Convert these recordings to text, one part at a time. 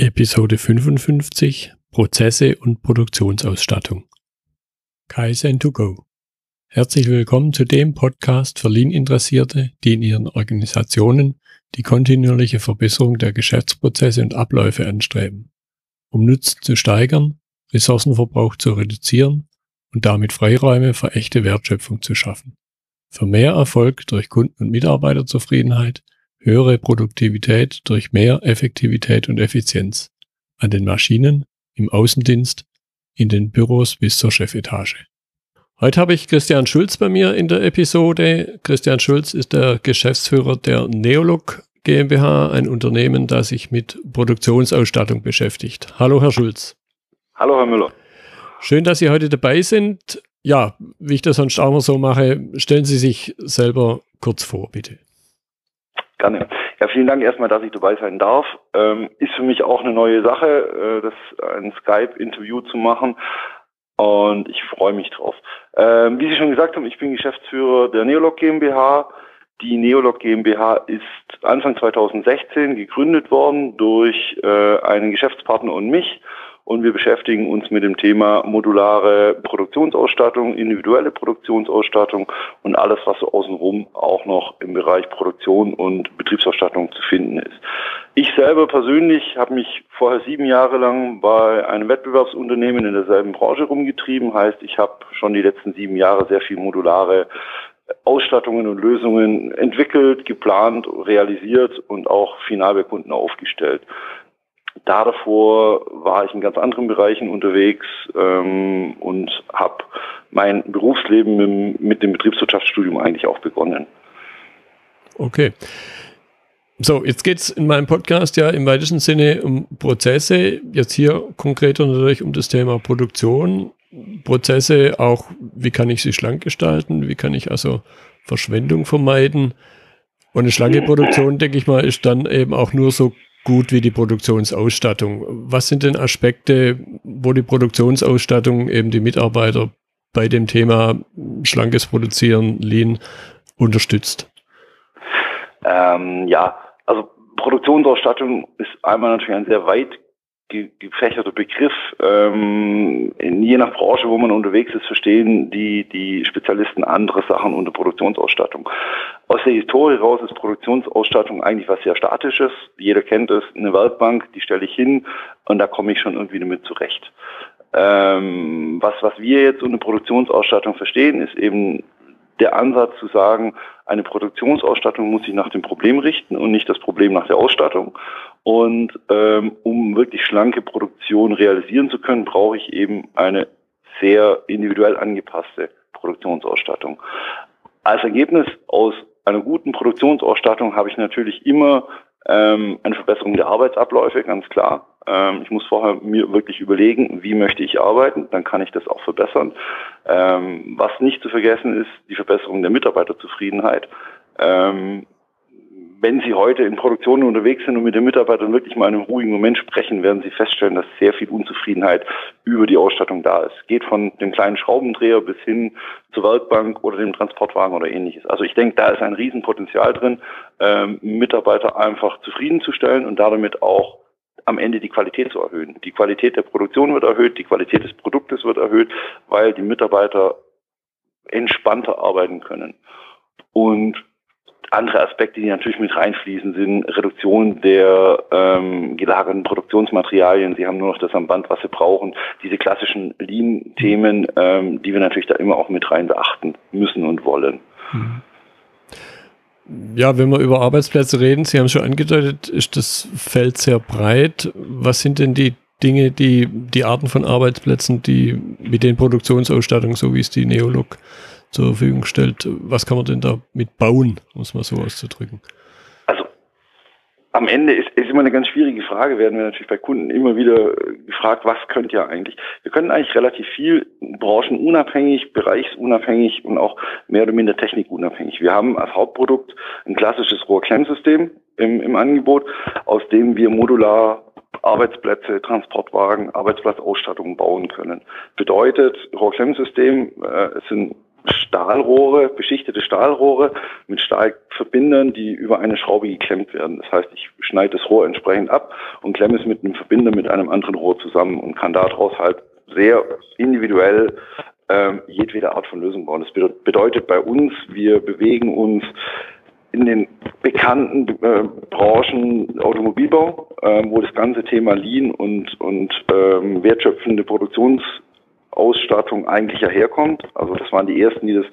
Episode 55 Prozesse und Produktionsausstattung. Kaizen to go. Herzlich willkommen zu dem Podcast für Lean-Interessierte, die in ihren Organisationen die kontinuierliche Verbesserung der Geschäftsprozesse und Abläufe anstreben, um Nutzen zu steigern, Ressourcenverbrauch zu reduzieren und damit Freiräume für echte Wertschöpfung zu schaffen. Für mehr Erfolg durch Kunden- und Mitarbeiterzufriedenheit höhere Produktivität durch mehr Effektivität und Effizienz an den Maschinen, im Außendienst, in den Büros bis zur Chefetage. Heute habe ich Christian Schulz bei mir in der Episode. Christian Schulz ist der Geschäftsführer der Neolog GmbH, ein Unternehmen, das sich mit Produktionsausstattung beschäftigt. Hallo, Herr Schulz. Hallo, Herr Müller. Schön, dass Sie heute dabei sind. Ja, wie ich das sonst auch immer so mache, stellen Sie sich selber kurz vor, bitte. Gerne. Ja, vielen Dank erstmal, dass ich dabei sein darf. Ähm, ist für mich auch eine neue Sache, äh, das ein Skype-Interview zu machen. Und ich freue mich drauf. Ähm, wie Sie schon gesagt haben, ich bin Geschäftsführer der Neolog GmbH. Die Neolog GmbH ist Anfang 2016 gegründet worden durch äh, einen Geschäftspartner und mich und wir beschäftigen uns mit dem Thema modulare Produktionsausstattung, individuelle Produktionsausstattung und alles, was so außenrum auch noch im Bereich Produktion und Betriebsausstattung zu finden ist. Ich selber persönlich habe mich vorher sieben Jahre lang bei einem Wettbewerbsunternehmen in derselben Branche rumgetrieben, heißt, ich habe schon die letzten sieben Jahre sehr viel modulare Ausstattungen und Lösungen entwickelt, geplant, realisiert und auch final bei Kunden aufgestellt. Da davor war ich in ganz anderen Bereichen unterwegs ähm, und habe mein Berufsleben mit, mit dem Betriebswirtschaftsstudium eigentlich auch begonnen. Okay. So, jetzt geht es in meinem Podcast ja im weitesten Sinne um Prozesse, jetzt hier konkreter natürlich um das Thema Produktion. Prozesse auch, wie kann ich sie schlank gestalten, wie kann ich also Verschwendung vermeiden. Und eine schlanke Produktion, denke ich mal, ist dann eben auch nur so gut wie die Produktionsausstattung. Was sind denn Aspekte, wo die Produktionsausstattung eben die Mitarbeiter bei dem Thema schlankes Produzieren, Lean unterstützt? Ähm, ja, also Produktionsausstattung ist einmal natürlich ein sehr weit gefächerter Begriff. Ähm, in, je nach Branche, wo man unterwegs ist, verstehen die, die Spezialisten andere Sachen unter Produktionsausstattung. Aus der Historie raus ist Produktionsausstattung eigentlich was sehr Statisches. Jeder kennt es, eine Werkbank, die stelle ich hin und da komme ich schon irgendwie damit zurecht. Ähm, was, was wir jetzt unter Produktionsausstattung verstehen, ist eben der Ansatz zu sagen, eine Produktionsausstattung muss sich nach dem Problem richten und nicht das Problem nach der Ausstattung. Und ähm, um wirklich schlanke Produktion realisieren zu können, brauche ich eben eine sehr individuell angepasste Produktionsausstattung. Als Ergebnis aus einer guten Produktionsausstattung habe ich natürlich immer ähm, eine Verbesserung der Arbeitsabläufe, ganz klar. Ähm, ich muss vorher mir wirklich überlegen, wie möchte ich arbeiten, dann kann ich das auch verbessern. Ähm, was nicht zu vergessen ist, die Verbesserung der Mitarbeiterzufriedenheit. Ähm, wenn Sie heute in Produktionen unterwegs sind und mit den Mitarbeitern wirklich mal in einem ruhigen Moment sprechen, werden Sie feststellen, dass sehr viel Unzufriedenheit über die Ausstattung da ist. Geht von dem kleinen Schraubendreher bis hin zur Werkbank oder dem Transportwagen oder ähnliches. Also ich denke, da ist ein Riesenpotenzial drin, ähm, Mitarbeiter einfach zufriedenzustellen und damit auch am Ende die Qualität zu erhöhen. Die Qualität der Produktion wird erhöht, die Qualität des Produktes wird erhöht, weil die Mitarbeiter entspannter arbeiten können. Und andere Aspekte, die natürlich mit reinfließen, sind Reduktion der ähm, gelagerten Produktionsmaterialien. Sie haben nur noch das am Band, was sie brauchen. Diese klassischen Lean-Themen, ähm, die wir natürlich da immer auch mit rein beachten müssen und wollen. Ja, wenn wir über Arbeitsplätze reden, Sie haben es schon angedeutet, ist das Feld sehr breit. Was sind denn die Dinge, die, die Arten von Arbeitsplätzen, die mit den Produktionsausstattungen, so wie es die Neolog zur Verfügung stellt. Was kann man denn da mit bauen, um es mal so auszudrücken? Also am Ende ist, ist immer eine ganz schwierige Frage, werden wir natürlich bei Kunden immer wieder gefragt, was könnt ihr eigentlich? Wir können eigentlich relativ viel branchenunabhängig, bereichsunabhängig und auch mehr oder minder technikunabhängig. Wir haben als Hauptprodukt ein klassisches Rohrklemmsystem im, im Angebot, aus dem wir modular Arbeitsplätze, Transportwagen, Arbeitsplatzausstattungen bauen können. Bedeutet, Rohrklemmsystem, äh, sind Stahlrohre, beschichtete Stahlrohre mit Stahlverbindern, die über eine Schraube geklemmt werden. Das heißt, ich schneide das Rohr entsprechend ab und klemme es mit einem Verbinder mit einem anderen Rohr zusammen und kann daraus halt sehr individuell ähm, jedwede Art von Lösung bauen. Das bedeutet bei uns, wir bewegen uns in den bekannten äh, Branchen Automobilbau, äh, wo das ganze Thema Lean und, und ähm, wertschöpfende Produktionsausstattung eigentlich herkommt. Also das waren die ersten, die das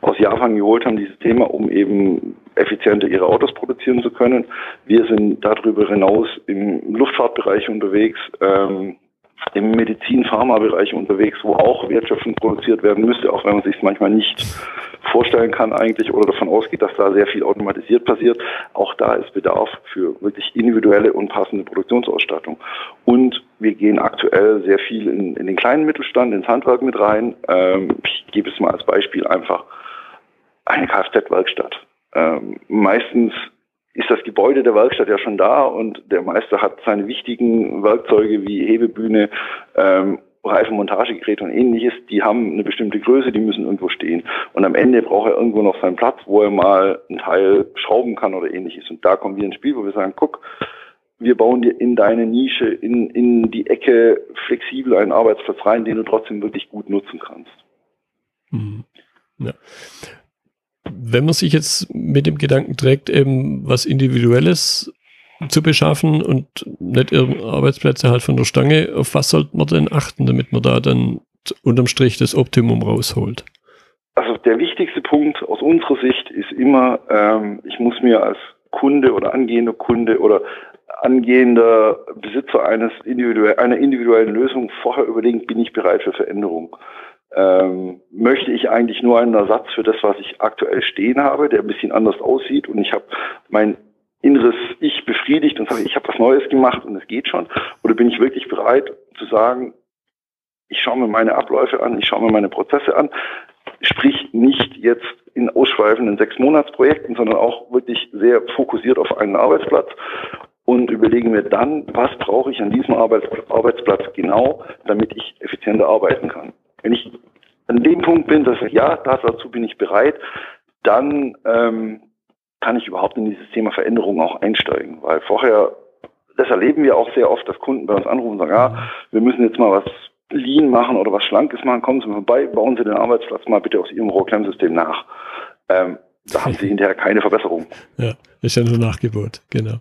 aus Japan geholt haben, dieses Thema, um eben effizienter ihre Autos produzieren zu können. Wir sind darüber hinaus im Luftfahrtbereich unterwegs. Ähm, im Medizin-Pharma-Bereich unterwegs, wo auch wertschöpfend produziert werden müsste, auch wenn man sich es manchmal nicht vorstellen kann eigentlich oder davon ausgeht, dass da sehr viel automatisiert passiert. Auch da ist Bedarf für wirklich individuelle und passende Produktionsausstattung. Und wir gehen aktuell sehr viel in, in den kleinen Mittelstand, ins Handwerk mit rein. Ähm, ich gebe es mal als Beispiel einfach eine Kfz-Werkstatt. Ähm, meistens ist das Gebäude der Werkstatt ja schon da und der Meister hat seine wichtigen Werkzeuge wie Hebebühne, ähm, Reifenmontagegeräte und ähnliches, die haben eine bestimmte Größe, die müssen irgendwo stehen. Und am Ende braucht er irgendwo noch seinen Platz, wo er mal ein Teil schrauben kann oder ähnliches. Und da kommen wir ins Spiel, wo wir sagen, guck, wir bauen dir in deine Nische, in, in die Ecke flexibel einen Arbeitsplatz rein, den du trotzdem wirklich gut nutzen kannst. Mhm. Ja wenn man sich jetzt mit dem Gedanken trägt, eben was Individuelles zu beschaffen und nicht Arbeitsplätze halt von der Stange, auf was sollte man denn achten, damit man da dann unterm Strich das Optimum rausholt? Also der wichtigste Punkt aus unserer Sicht ist immer, ähm, ich muss mir als Kunde oder angehender Kunde oder angehender Besitzer eines individuell, einer individuellen Lösung vorher überlegen, bin ich bereit für Veränderung ähm, möchte ich eigentlich nur einen Ersatz für das, was ich aktuell stehen habe, der ein bisschen anders aussieht und ich habe mein inneres Ich befriedigt und sage, ich habe was Neues gemacht und es geht schon? Oder bin ich wirklich bereit zu sagen, ich schaue mir meine Abläufe an, ich schaue mir meine Prozesse an, sprich nicht jetzt in ausschweifenden sechs Monatsprojekten, sondern auch wirklich sehr fokussiert auf einen Arbeitsplatz und überlege mir dann, was brauche ich an diesem Arbeitsplatz genau, damit ich effizienter arbeiten kann. Wenn ich an dem Punkt bin, dass ich, ja, dazu bin ich bereit, dann ähm, kann ich überhaupt in dieses Thema Veränderung auch einsteigen. Weil vorher, das erleben wir auch sehr oft, dass Kunden bei uns anrufen und sagen, ja, wir müssen jetzt mal was Lean machen oder was Schlankes machen, kommen Sie mal vorbei, bauen Sie den Arbeitsplatz mal bitte aus Ihrem Rohrklemmsystem nach. Ähm, da haben Sie hinterher keine Verbesserung. Ja, ist ja nur Nachgebot, genau.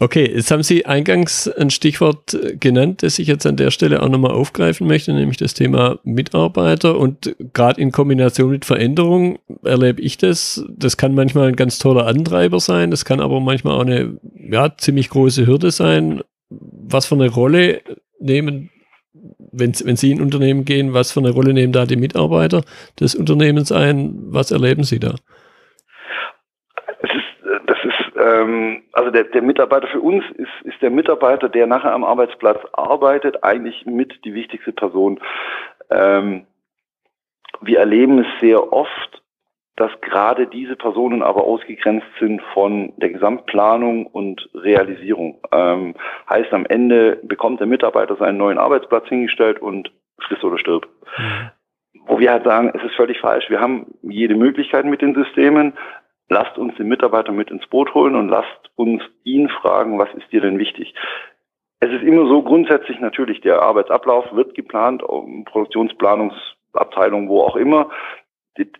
Okay, jetzt haben Sie eingangs ein Stichwort genannt, das ich jetzt an der Stelle auch nochmal aufgreifen möchte, nämlich das Thema Mitarbeiter. Und gerade in Kombination mit Veränderung erlebe ich das. Das kann manchmal ein ganz toller Antreiber sein, das kann aber manchmal auch eine ja, ziemlich große Hürde sein. Was für eine Rolle nehmen, wenn, wenn Sie in Unternehmen gehen, was für eine Rolle nehmen da die Mitarbeiter des Unternehmens ein? Was erleben Sie da? Ähm, also der, der Mitarbeiter für uns ist, ist der Mitarbeiter, der nachher am Arbeitsplatz arbeitet, eigentlich mit die wichtigste Person. Ähm, wir erleben es sehr oft, dass gerade diese Personen aber ausgegrenzt sind von der Gesamtplanung und Realisierung. Ähm, heißt, am Ende bekommt der Mitarbeiter seinen neuen Arbeitsplatz hingestellt und frisst oder stirbt. Mhm. Wo wir halt sagen, es ist völlig falsch. Wir haben jede Möglichkeit mit den Systemen, lasst uns den Mitarbeiter mit ins Boot holen und lasst uns ihn fragen, was ist dir denn wichtig? Es ist immer so grundsätzlich natürlich, der Arbeitsablauf wird geplant, Produktionsplanungsabteilung, wo auch immer.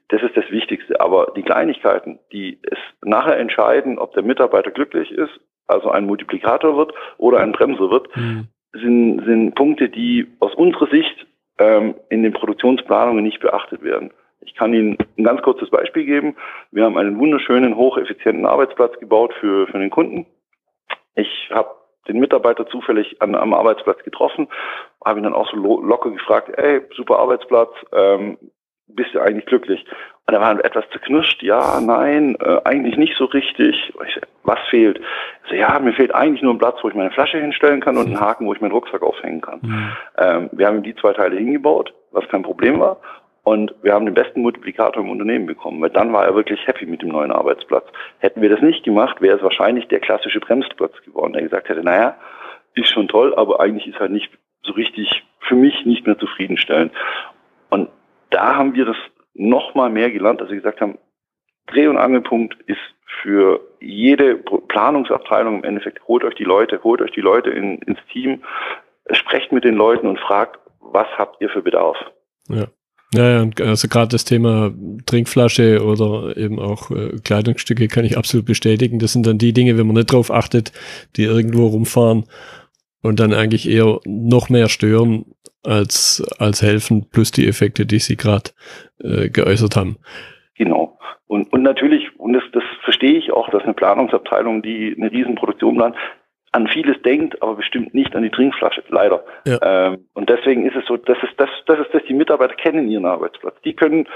Das ist das Wichtigste. Aber die Kleinigkeiten, die es nachher entscheiden, ob der Mitarbeiter glücklich ist, also ein Multiplikator wird oder ein Bremser wird, mhm. sind, sind Punkte, die aus unserer Sicht ähm, in den Produktionsplanungen nicht beachtet werden. Ich kann Ihnen ein ganz kurzes Beispiel geben. Wir haben einen wunderschönen, hocheffizienten Arbeitsplatz gebaut für, für den Kunden. Ich habe den Mitarbeiter zufällig an, am Arbeitsplatz getroffen, habe ihn dann auch so locker gefragt, ey, super Arbeitsplatz, ähm, bist du eigentlich glücklich? Und er war etwas zerknirscht, ja, nein, äh, eigentlich nicht so richtig. Ich, was fehlt? So, ja, mir fehlt eigentlich nur ein Platz, wo ich meine Flasche hinstellen kann und einen Haken, wo ich meinen Rucksack aufhängen kann. Mhm. Ähm, wir haben ihm die zwei Teile hingebaut, was kein Problem war. Und wir haben den besten Multiplikator im Unternehmen bekommen, weil dann war er wirklich happy mit dem neuen Arbeitsplatz. Hätten wir das nicht gemacht, wäre es wahrscheinlich der klassische Bremsplatz geworden, der gesagt hätte, naja, ist schon toll, aber eigentlich ist halt nicht so richtig für mich nicht mehr zufriedenstellend. Und da haben wir das noch mal mehr gelernt, dass sie gesagt haben, Dreh- und Angelpunkt ist für jede Planungsabteilung im Endeffekt, holt euch die Leute, holt euch die Leute in, ins Team, sprecht mit den Leuten und fragt, was habt ihr für Bedarf? Ja. Ja, also gerade das Thema Trinkflasche oder eben auch äh, Kleidungsstücke kann ich absolut bestätigen. Das sind dann die Dinge, wenn man nicht drauf achtet, die irgendwo rumfahren und dann eigentlich eher noch mehr stören als, als helfen, plus die Effekte, die Sie gerade äh, geäußert haben. Genau. Und, und natürlich, und das, das verstehe ich auch, dass eine Planungsabteilung, die eine Riesenproduktion plant, an vieles denkt, aber bestimmt nicht an die Trinkflasche, leider. Ja. Ähm, und deswegen ist es so, das ist das, das ist das, die Mitarbeiter kennen ihren Arbeitsplatz. Die können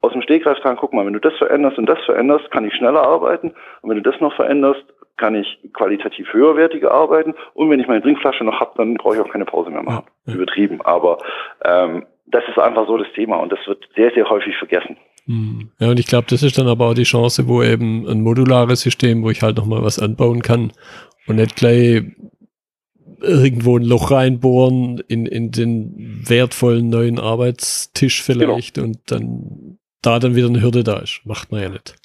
aus dem Stegreif sagen, guck mal, wenn du das veränderst und das veränderst, kann ich schneller arbeiten. Und wenn du das noch veränderst, kann ich qualitativ höherwertiger arbeiten. Und wenn ich meine Trinkflasche noch habe, dann brauche ich auch keine Pause mehr machen. Ja. Übertrieben. Aber ähm, das ist einfach so das Thema und das wird sehr, sehr häufig vergessen. Hm. Ja, und ich glaube, das ist dann aber auch die Chance, wo eben ein modulares System, wo ich halt nochmal was anbauen kann und nicht gleich irgendwo ein Loch reinbohren in, in den wertvollen neuen Arbeitstisch vielleicht genau. und dann da dann wieder eine Hürde da ist. Macht man ja nicht.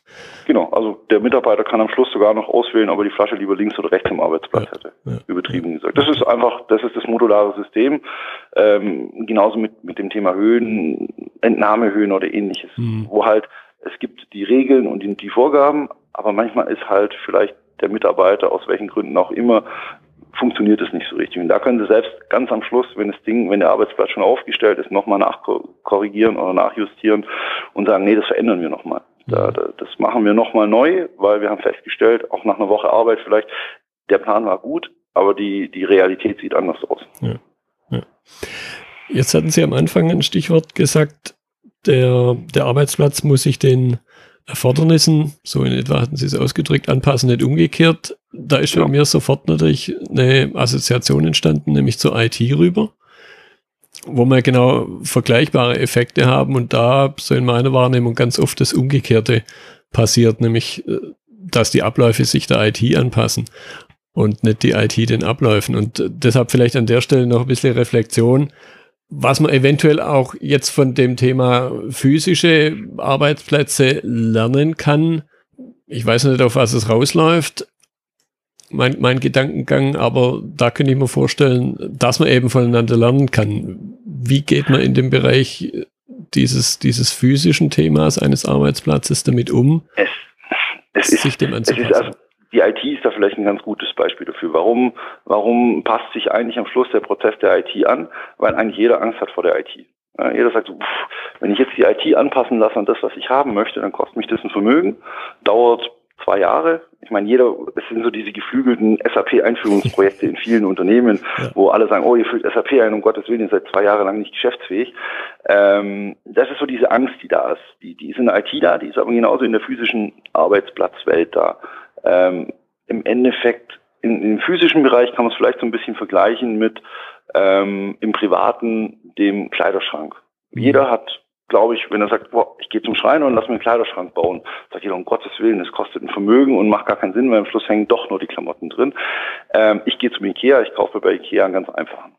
Genau, also der Mitarbeiter kann am Schluss sogar noch auswählen, ob er die Flasche lieber links oder rechts am Arbeitsplatz ja, hätte. Ja, Übertrieben ja. gesagt. Das ist einfach, das ist das modulare System. Ähm, genauso mit, mit dem Thema Höhen, Entnahmehöhen oder ähnliches, mhm. wo halt es gibt die Regeln und die, die Vorgaben, aber manchmal ist halt vielleicht der Mitarbeiter, aus welchen Gründen auch immer, funktioniert es nicht so richtig. Und da können Sie selbst ganz am Schluss, wenn das Ding, wenn der Arbeitsplatz schon aufgestellt ist, nochmal nachkorrigieren oder nachjustieren und sagen, nee, das verändern wir nochmal. Da, mhm. da, das machen wir nochmal neu, weil wir haben festgestellt, auch nach einer Woche Arbeit vielleicht, der Plan war gut, aber die, die Realität sieht anders aus. Ja, ja. Jetzt hatten Sie am Anfang ein Stichwort gesagt, der, der Arbeitsplatz muss sich den Erfordernissen, so in etwa hatten Sie es ausgedrückt, anpassen, nicht umgekehrt. Da ist ja. bei mir sofort natürlich eine Assoziation entstanden, nämlich zur IT rüber, wo wir genau vergleichbare Effekte haben und da so in meiner Wahrnehmung ganz oft das Umgekehrte passiert, nämlich äh, dass die Abläufe sich der IT anpassen und nicht die IT den Abläufen. Und deshalb vielleicht an der Stelle noch ein bisschen Reflexion was man eventuell auch jetzt von dem Thema physische Arbeitsplätze lernen kann. Ich weiß nicht, auf was es rausläuft, mein, mein Gedankengang, aber da könnte ich mir vorstellen, dass man eben voneinander lernen kann. Wie geht man in dem Bereich dieses, dieses physischen Themas eines Arbeitsplatzes damit um, es, es sich ist, dem anzupassen? Also, die IT ist da vielleicht ein ganz gutes Beispiel dafür. Warum, warum passt sich eigentlich am Schluss der Prozess der IT an? Weil eigentlich jeder Angst hat vor der IT. Ja, jeder sagt, so, pff, wenn ich jetzt die IT anpassen lasse an das, was ich haben möchte, dann kostet mich das ein Vermögen, dauert zwei Jahre. Ich meine, jeder, es sind so diese geflügelten SAP-Einführungsprojekte in vielen Unternehmen, ja. wo alle sagen, oh, ihr führt SAP ein, um Gottes Willen, ihr seid zwei Jahre lang nicht geschäftsfähig. Ähm, das ist so diese Angst, die da ist. Die, die ist in der IT da, die ist aber genauso in der physischen Arbeitsplatzwelt da. Ähm, Im Endeffekt, in, im physischen Bereich kann man es vielleicht so ein bisschen vergleichen mit ähm, im privaten dem Kleiderschrank. Mhm. Jeder hat glaube ich, wenn er sagt, boah, ich gehe zum Schreiner und lass mir einen Kleiderschrank bauen, sagt jeder, um Gottes Willen, das kostet ein Vermögen und macht gar keinen Sinn, weil am Schluss hängen doch nur die Klamotten drin. Ähm, ich gehe zum Ikea, ich kaufe bei Ikea einen ganz einfachen.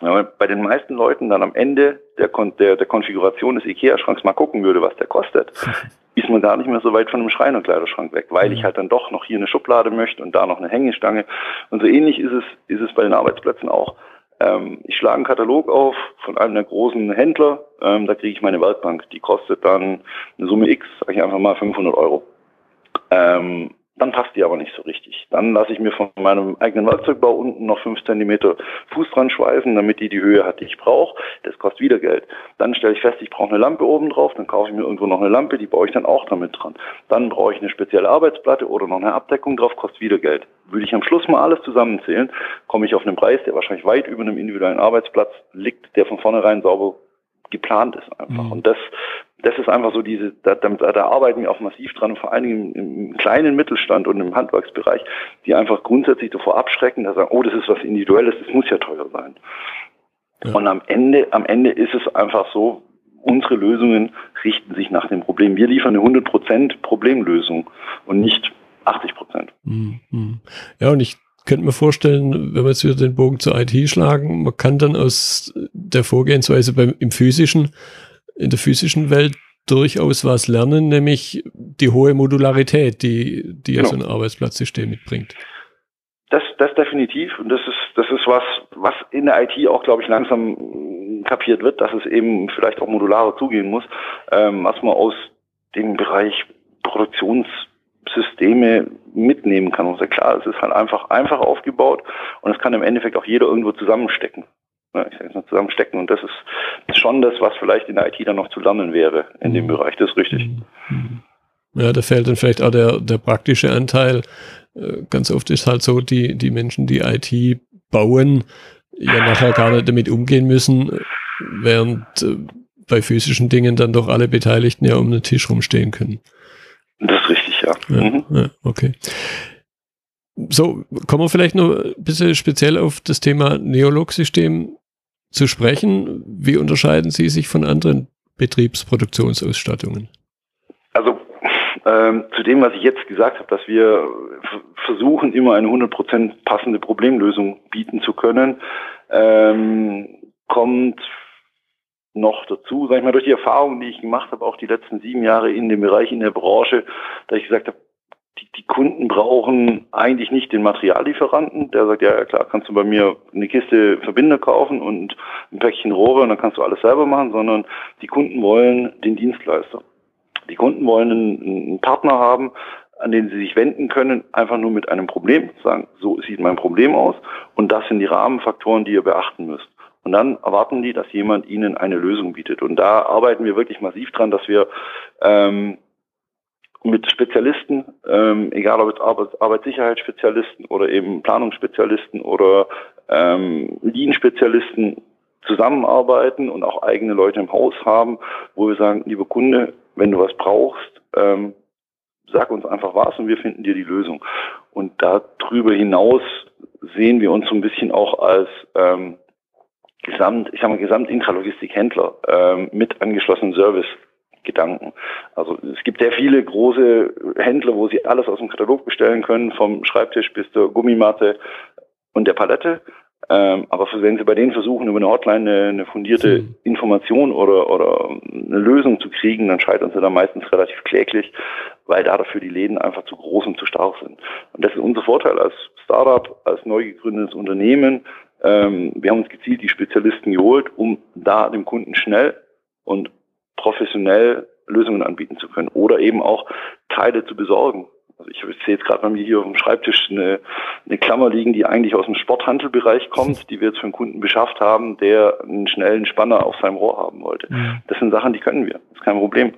Ja, bei den meisten Leuten dann am Ende der, Kon der, der Konfiguration des Ikea-Schranks mal gucken würde, was der kostet, ist man gar nicht mehr so weit von einem Schreinerkleiderschrank weg, weil ich mhm. halt dann doch noch hier eine Schublade möchte und da noch eine Hängestange. Und so ähnlich ist es, ist es bei den Arbeitsplätzen auch. Ähm, ich schlage einen Katalog auf von einem der großen Händler, ähm, da kriege ich meine Werkbank. Die kostet dann eine Summe X, sage ich einfach mal 500 Euro. Ähm, dann passt die aber nicht so richtig. Dann lasse ich mir von meinem eigenen Werkzeugbau unten noch fünf Zentimeter Fuß dran schweißen, damit die die Höhe hat, die ich brauche. Das kostet wieder Geld. Dann stelle ich fest, ich brauche eine Lampe oben drauf, dann kaufe ich mir irgendwo noch eine Lampe, die baue ich dann auch damit dran. Dann brauche ich eine spezielle Arbeitsplatte oder noch eine Abdeckung drauf, kostet wieder Geld. Würde ich am Schluss mal alles zusammenzählen, komme ich auf einen Preis, der wahrscheinlich weit über einem individuellen Arbeitsplatz liegt, der von vornherein sauber geplant ist einfach. Mhm. Und das das ist einfach so diese, da, da, da arbeiten wir auch massiv dran, vor allen Dingen im, im, kleinen Mittelstand und im Handwerksbereich, die einfach grundsätzlich davor abschrecken, da sagen, oh, das ist was Individuelles, das muss ja teuer sein. Ja. Und am Ende, am Ende ist es einfach so, unsere Lösungen richten sich nach dem Problem. Wir liefern eine 100% Problemlösung und nicht 80% Mhm. Ja, und ich könnte mir vorstellen, wenn wir jetzt wieder den Bogen zur IT schlagen, man kann dann aus der Vorgehensweise beim, im physischen in der physischen Welt durchaus was lernen, nämlich die hohe Modularität, die, die genau. so ein Arbeitsplatzsystem mitbringt. Das, das definitiv. Und das ist, das ist was, was in der IT auch, glaube ich, langsam kapiert wird, dass es eben vielleicht auch modularer zugehen muss, ähm, was man aus dem Bereich Produktionssysteme mitnehmen kann. Und sehr klar, es ist halt einfach einfach aufgebaut und es kann im Endeffekt auch jeder irgendwo zusammenstecken. Ja, ich sage jetzt mal zusammenstecken. Und das ist schon das, was vielleicht in der IT dann noch zu lernen wäre in mhm. dem Bereich. Das ist richtig. Mhm. Ja, da fällt dann vielleicht auch der, der praktische Anteil. Äh, ganz oft ist halt so, die, die Menschen, die IT bauen, ja nachher gar nicht damit umgehen müssen, während äh, bei physischen Dingen dann doch alle Beteiligten ja um den Tisch rumstehen können. Das ist richtig, ja. ja, mhm. ja okay. So, kommen wir vielleicht noch ein bisschen speziell auf das Thema Neolog-System zu sprechen. Wie unterscheiden Sie sich von anderen Betriebsproduktionsausstattungen? Also ähm, zu dem, was ich jetzt gesagt habe, dass wir versuchen, immer eine 100% passende Problemlösung bieten zu können, ähm, kommt noch dazu, sag ich mal, durch die Erfahrungen, die ich gemacht habe, auch die letzten sieben Jahre in dem Bereich, in der Branche, dass ich gesagt habe, die, die Kunden brauchen eigentlich nicht den Materiallieferanten, der sagt, ja klar, kannst du bei mir eine Kiste Verbinder kaufen und ein Päckchen Rohre und dann kannst du alles selber machen, sondern die Kunden wollen den Dienstleister. Die Kunden wollen einen, einen Partner haben, an den sie sich wenden können, einfach nur mit einem Problem, sagen, so sieht mein Problem aus und das sind die Rahmenfaktoren, die ihr beachten müsst. Und dann erwarten die, dass jemand ihnen eine Lösung bietet. Und da arbeiten wir wirklich massiv dran, dass wir ähm, mit Spezialisten, ähm, egal ob es Arbeits Arbeitssicherheitsspezialisten oder eben Planungsspezialisten oder ähm, Lean-Spezialisten zusammenarbeiten und auch eigene Leute im Haus haben, wo wir sagen, lieber Kunde, wenn du was brauchst, ähm, sag uns einfach was und wir finden dir die Lösung. Und darüber hinaus sehen wir uns so ein bisschen auch als ähm, Gesamt, ich sag mal, Gesamt-Intralogistik-Händler ähm, mit angeschlossenen Service Gedanken. Also es gibt sehr viele große Händler, wo sie alles aus dem Katalog bestellen können, vom Schreibtisch bis zur Gummimatte und der Palette. Ähm, aber wenn Sie bei denen versuchen, über eine Hotline eine, eine fundierte mhm. Information oder, oder eine Lösung zu kriegen, dann scheitern Sie da meistens relativ kläglich, weil da dafür die Läden einfach zu groß und zu stark sind. Und das ist unser Vorteil als Startup, als neu gegründetes Unternehmen. Ähm, wir haben uns gezielt die Spezialisten geholt, um da dem Kunden schnell und professionell Lösungen anbieten zu können oder eben auch Teile zu besorgen. Also ich sehe jetzt gerade bei mir hier auf dem Schreibtisch eine, eine Klammer liegen, die eigentlich aus dem Sporthandelbereich kommt, die wir jetzt für einen Kunden beschafft haben, der einen schnellen Spanner auf seinem Rohr haben wollte. Mhm. Das sind Sachen, die können wir. Das ist kein Problem.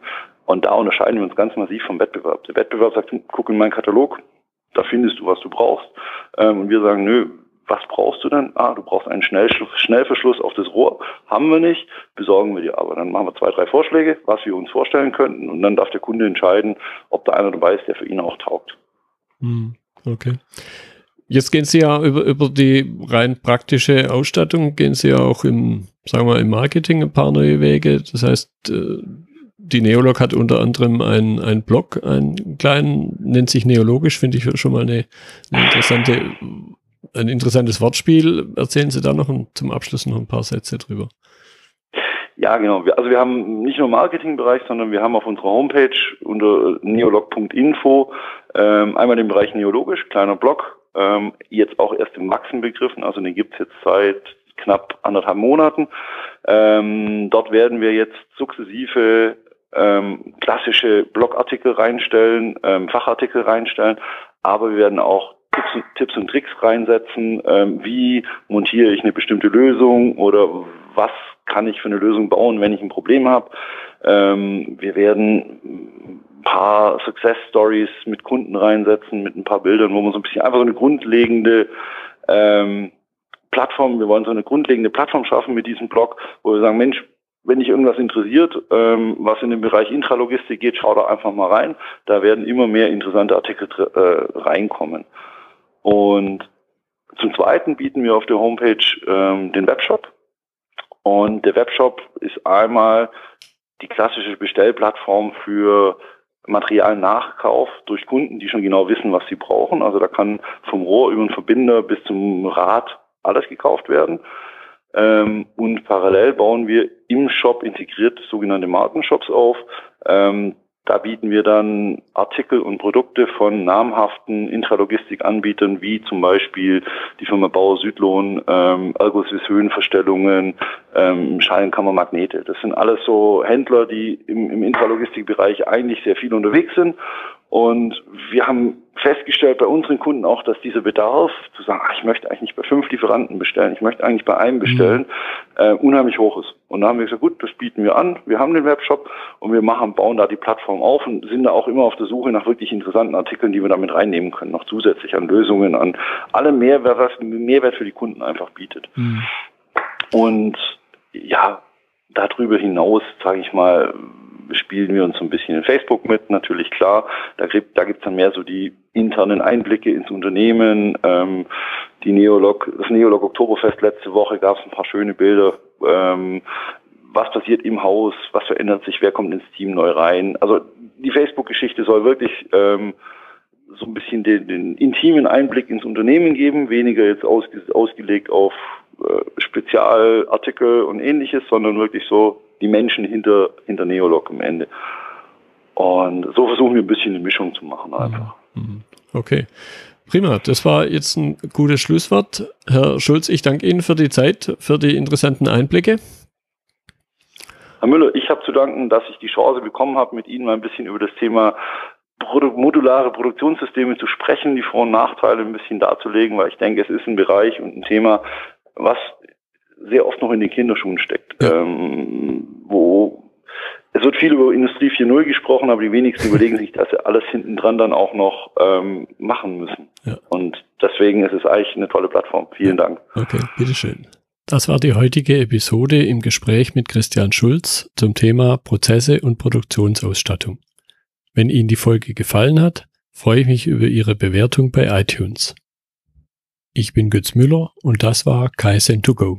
Und da unterscheiden wir uns ganz massiv vom Wettbewerb. Der Wettbewerb sagt, guck in meinen Katalog, da findest du, was du brauchst. Ähm, und wir sagen, nö, was brauchst du denn? Ah, du brauchst einen Schnellverschluss auf das Rohr. Haben wir nicht, besorgen wir dir aber. Dann machen wir zwei, drei Vorschläge, was wir uns vorstellen könnten und dann darf der Kunde entscheiden, ob da einer dabei ist, der für ihn auch taugt. Hm, okay. Jetzt gehen Sie ja über, über die rein praktische Ausstattung, gehen Sie ja auch im, sagen wir, im Marketing ein paar neue Wege. Das heißt, äh, die Neolog hat unter anderem einen, einen Blog, einen kleinen, nennt sich Neologisch, finde ich schon mal eine, eine interessante ein interessantes Wortspiel. Erzählen Sie da noch ein, zum Abschluss noch ein paar Sätze drüber. Ja, genau. Also wir haben nicht nur Marketingbereich, sondern wir haben auf unserer Homepage unter neolog.info ähm, einmal den Bereich Neologisch, kleiner Blog, ähm, jetzt auch erst im Maxen begriffen, also den gibt's jetzt seit knapp anderthalb Monaten. Ähm, dort werden wir jetzt sukzessive ähm, klassische Blogartikel reinstellen, ähm, Fachartikel reinstellen, aber wir werden auch Tipps und, Tipps und Tricks reinsetzen, ähm, wie montiere ich eine bestimmte Lösung oder was kann ich für eine Lösung bauen, wenn ich ein Problem habe. Ähm, wir werden ein paar Success Stories mit Kunden reinsetzen, mit ein paar Bildern, wo man so ein bisschen einfach so eine grundlegende ähm, Plattform, wir wollen so eine grundlegende Plattform schaffen mit diesem Blog, wo wir sagen, Mensch, wenn dich irgendwas interessiert, ähm, was in den Bereich Intralogistik geht, schau da einfach mal rein. Da werden immer mehr interessante Artikel äh, reinkommen. Und zum Zweiten bieten wir auf der Homepage ähm, den Webshop. Und der Webshop ist einmal die klassische Bestellplattform für Materialnachkauf durch Kunden, die schon genau wissen, was sie brauchen. Also da kann vom Rohr über den Verbinder bis zum Rad alles gekauft werden. Ähm, und parallel bauen wir im Shop integriert sogenannte Markenshops auf. Ähm, da bieten wir dann Artikel und Produkte von namhaften Intralogistikanbietern wie zum Beispiel die Firma Bauer Südlohn, ähm, Ergosys Höhenverstellungen, ähm, Schallenkammermagnete. Das sind alles so Händler, die im, im Intralogistikbereich eigentlich sehr viel unterwegs sind und wir haben festgestellt bei unseren Kunden auch, dass dieser Bedarf zu sagen, ach, ich möchte eigentlich nicht bei fünf Lieferanten bestellen, ich möchte eigentlich bei einem bestellen, mhm. äh, unheimlich hoch ist. Und da haben wir gesagt, gut, das bieten wir an. Wir haben den Webshop und wir machen, bauen da die Plattform auf und sind da auch immer auf der Suche nach wirklich interessanten Artikeln, die wir damit reinnehmen können, noch zusätzlich an Lösungen, an alle Mehrwert, was Mehrwert für die Kunden einfach bietet. Mhm. Und ja, darüber hinaus, sage ich mal, spielen wir uns so ein bisschen in Facebook mit, natürlich klar. Da gibt da gibt's dann mehr so die internen Einblicke ins Unternehmen. Ähm, die Neolog, das Neolog Oktoberfest letzte Woche gab es ein paar schöne Bilder. Ähm, was passiert im Haus, was verändert sich, wer kommt ins Team neu rein. Also die Facebook-Geschichte soll wirklich ähm, so ein bisschen den, den intimen Einblick ins Unternehmen geben, weniger jetzt ausge, ausgelegt auf äh, Spezialartikel und ähnliches, sondern wirklich so die Menschen hinter, hinter Neolog am Ende. Und so versuchen wir ein bisschen eine Mischung zu machen einfach. Mhm. Mhm. Okay. Prima, das war jetzt ein gutes Schlusswort. Herr Schulz, ich danke Ihnen für die Zeit, für die interessanten Einblicke. Herr Müller, ich habe zu danken, dass ich die Chance bekommen habe, mit Ihnen mal ein bisschen über das Thema modulare Produktionssysteme zu sprechen, die Vor- und Nachteile ein bisschen darzulegen, weil ich denke, es ist ein Bereich und ein Thema, was sehr oft noch in den Kinderschuhen steckt. Ja. Ähm, wo es wird viel über Industrie 4.0 gesprochen, aber die wenigsten überlegen sich, dass sie alles hinten dran dann auch noch ähm, machen müssen. Ja. Und deswegen ist es eigentlich eine tolle Plattform. Vielen. Dank. Okay, bitteschön. Das war die heutige Episode im Gespräch mit Christian Schulz zum Thema Prozesse und Produktionsausstattung. Wenn Ihnen die Folge gefallen hat, freue ich mich über Ihre Bewertung bei iTunes. Ich bin Götz Müller und das war Kaizen2Go.